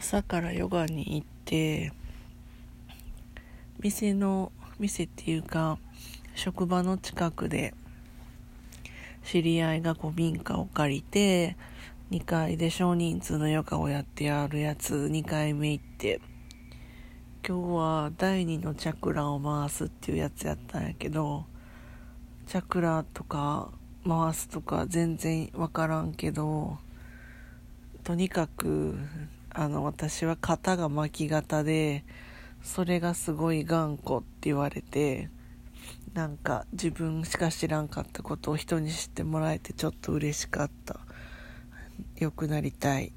朝からヨガに行って店の店っていうか職場の近くで知り合いが古民家を借りて2階で少人数のヨガをやってやるやつ2回目行って今日は第2のチャクラを回すっていうやつやったんやけどチャクラとか回すとか全然わからんけどとにかくあの私は型が巻き型でそれがすごい頑固って言われてなんか自分しか知らんかったことを人に知ってもらえてちょっと嬉しかった。良くなりたい。